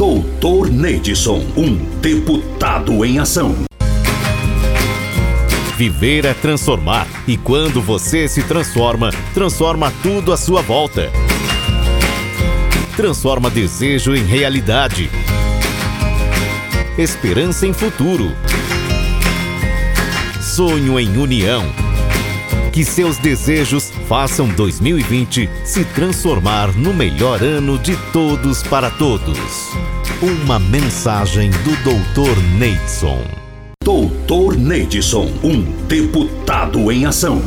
Doutor Neidson, um deputado em ação. Viver é transformar. E quando você se transforma, transforma tudo à sua volta. Transforma desejo em realidade. Esperança em futuro. Sonho em união. Que seus desejos façam 2020 se transformar no melhor ano de todos para todos. Uma mensagem do Dr. Neidson. Doutor Neidson, um deputado em ação.